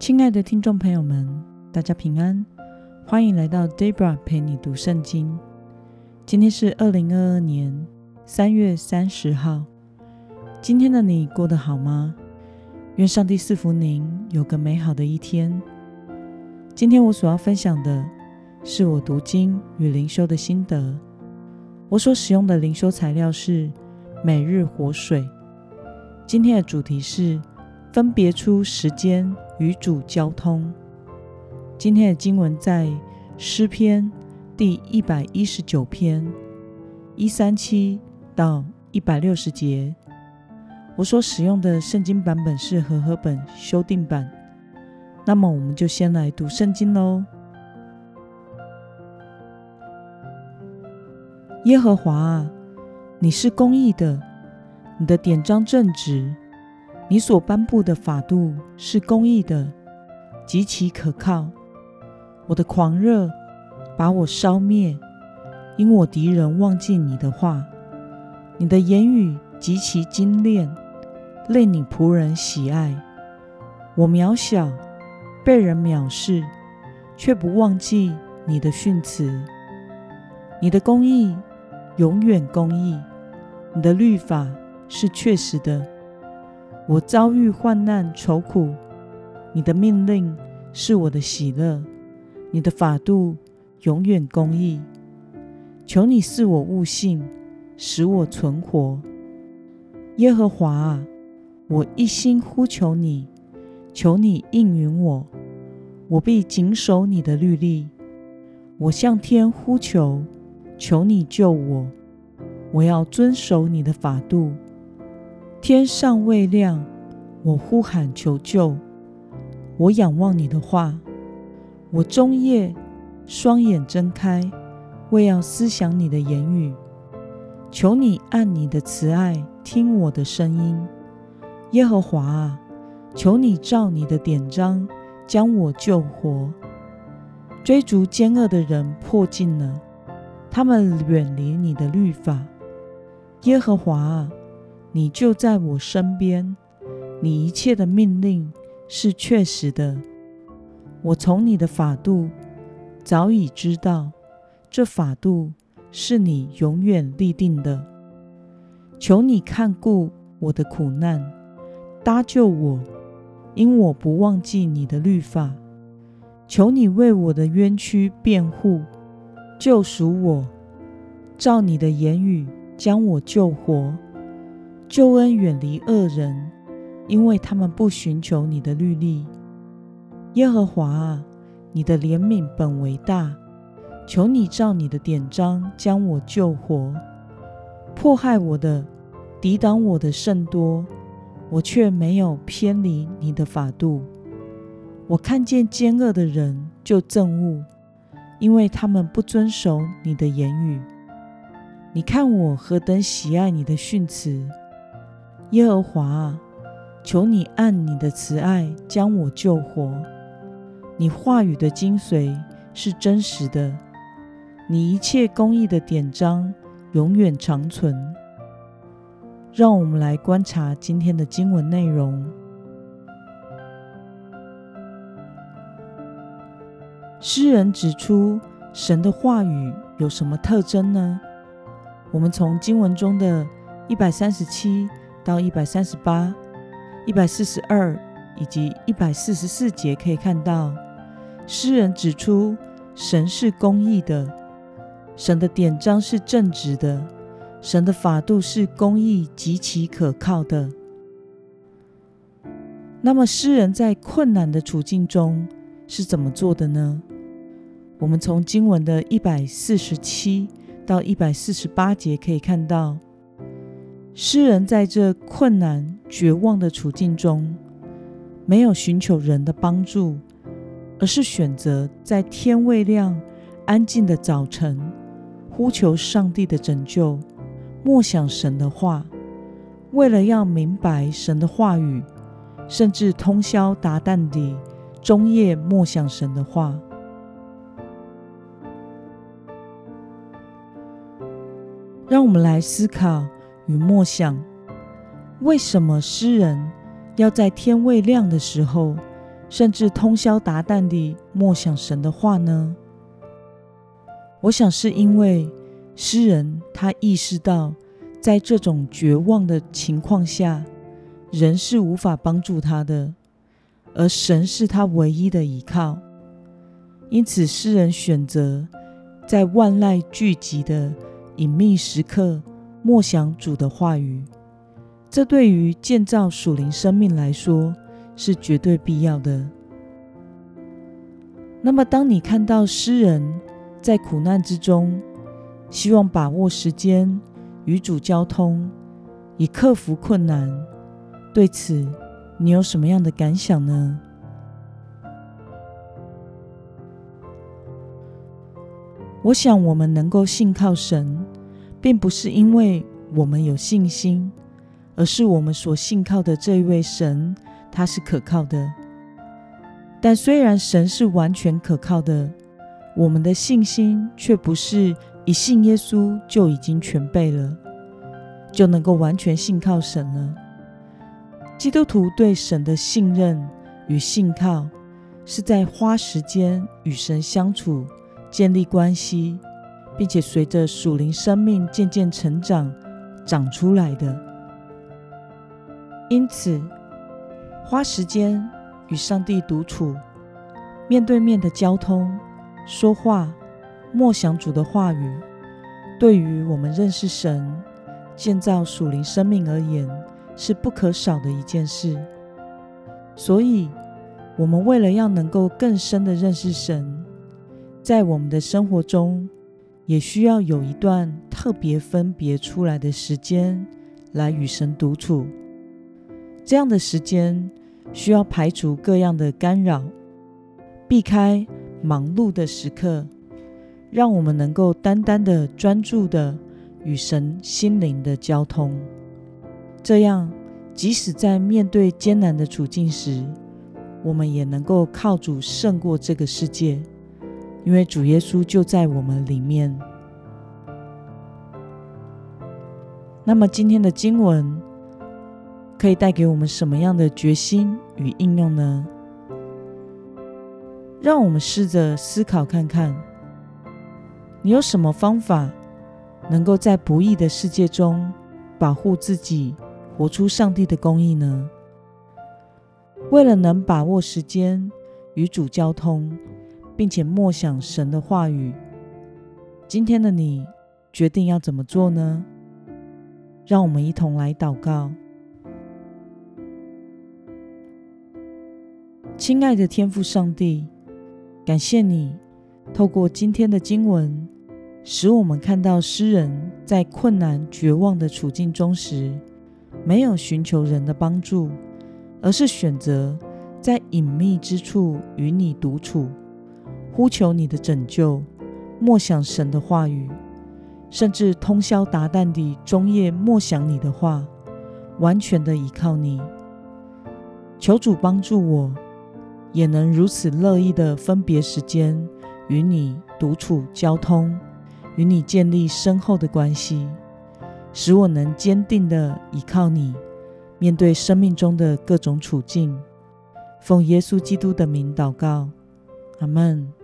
亲爱的听众朋友们，大家平安，欢迎来到 Debra 陪你读圣经。今天是二零二二年三月三十号。今天的你过得好吗？愿上帝赐福您有个美好的一天。今天我所要分享的是我读经与灵修的心得。我所使用的灵修材料是每日活水。今天的主题是分别出时间。与主交通。今天的经文在诗篇第一百一十九篇一三七到一百六十节。我所使用的圣经版本是和合本修订版。那么，我们就先来读圣经喽。耶和华啊，你是公义的，你的典章正直。你所颁布的法度是公义的，极其可靠。我的狂热把我烧灭，因我敌人忘记你的话。你的言语极其精炼，令你仆人喜爱。我渺小，被人藐视，却不忘记你的训词。你的公义永远公义，你的律法是确实的。我遭遇患难愁苦，你的命令是我的喜乐，你的法度永远公义。求你赐我悟性，使我存活。耶和华啊，我一心呼求你，求你应允我，我必谨守你的律例。我向天呼求，求你救我，我要遵守你的法度。天尚未亮，我呼喊求救。我仰望你的话，我终夜双眼睁开，为要思想你的言语。求你按你的慈爱听我的声音，耶和华啊，求你照你的典章将我救活。追逐奸恶的人迫近了，他们远离你的律法，耶和华啊。你就在我身边，你一切的命令是确实的。我从你的法度早已知道，这法度是你永远立定的。求你看顾我的苦难，搭救我，因我不忘记你的律法。求你为我的冤屈辩护，救赎我，照你的言语将我救活。救恩远离恶人，因为他们不寻求你的律例。耶和华啊，你的怜悯本为大，求你照你的典章将我救活。迫害我的、抵挡我的甚多，我却没有偏离你的法度。我看见奸恶的人就憎恶，因为他们不遵守你的言语。你看我何等喜爱你的训词。耶和华啊，求你按你的慈爱将我救活。你话语的精髓是真实的，你一切公义的典章永远长存。让我们来观察今天的经文内容。诗人指出神的话语有什么特征呢？我们从经文中的一百三十七。到一百三十八、一百四十二以及一百四十四节，可以看到诗人指出神是公义的，神的典章是正直的，神的法度是公义极其可靠的。那么，诗人在困难的处境中是怎么做的呢？我们从经文的一百四十七到一百四十八节可以看到。诗人在这困难、绝望的处境中，没有寻求人的帮助，而是选择在天未亮、安静的早晨，呼求上帝的拯救，默想神的话。为了要明白神的话语，甚至通宵达旦地终夜默想神的话。让我们来思考。与默想，为什么诗人要在天未亮的时候甚至通宵达旦地默想神的话呢？我想是因为诗人他意识到，在这种绝望的情况下，人是无法帮助他的，而神是他唯一的依靠。因此，诗人选择在万籁俱寂的隐秘时刻默想主的话语。这对于建造属灵生命来说是绝对必要的。那么，当你看到诗人在苦难之中，希望把握时间与主交通，以克服困难，对此你有什么样的感想呢？我想，我们能够信靠神，并不是因为我们有信心，而是我们所信靠的这一位神，他是可靠的。但虽然神是完全可靠的，我们的信心却不是一信耶稣就已经全备了，就能够完全信靠神了。基督徒对神的信任与信靠，是在花时间与神相处。建立关系，并且随着属灵生命渐渐成长长出来的。因此，花时间与上帝独处，面对面的交通、说话、默想主的话语，对于我们认识神、建造属灵生命而言，是不可少的一件事。所以，我们为了要能够更深的认识神，在我们的生活中，也需要有一段特别分别出来的时间来与神独处。这样的时间需要排除各样的干扰，避开忙碌的时刻，让我们能够单单的专注的与神心灵的交通。这样，即使在面对艰难的处境时，我们也能够靠主胜过这个世界。因为主耶稣就在我们里面。那么今天的经文可以带给我们什么样的决心与应用呢？让我们试着思考看看，你有什么方法能够在不义的世界中保护自己，活出上帝的公义呢？为了能把握时间与主交通。并且默想神的话语。今天的你决定要怎么做呢？让我们一同来祷告。亲爱的天父上帝，感谢你透过今天的经文，使我们看到诗人在困难绝望的处境中时，没有寻求人的帮助，而是选择在隐秘之处与你独处。呼求你的拯救，默想神的话语，甚至通宵达旦地终夜默想你的话，完全的依靠你。求主帮助我，也能如此乐意的分别时间与你独处交通，与你建立深厚的关系，使我能坚定的依靠你，面对生命中的各种处境。奉耶稣基督的名祷告，阿门。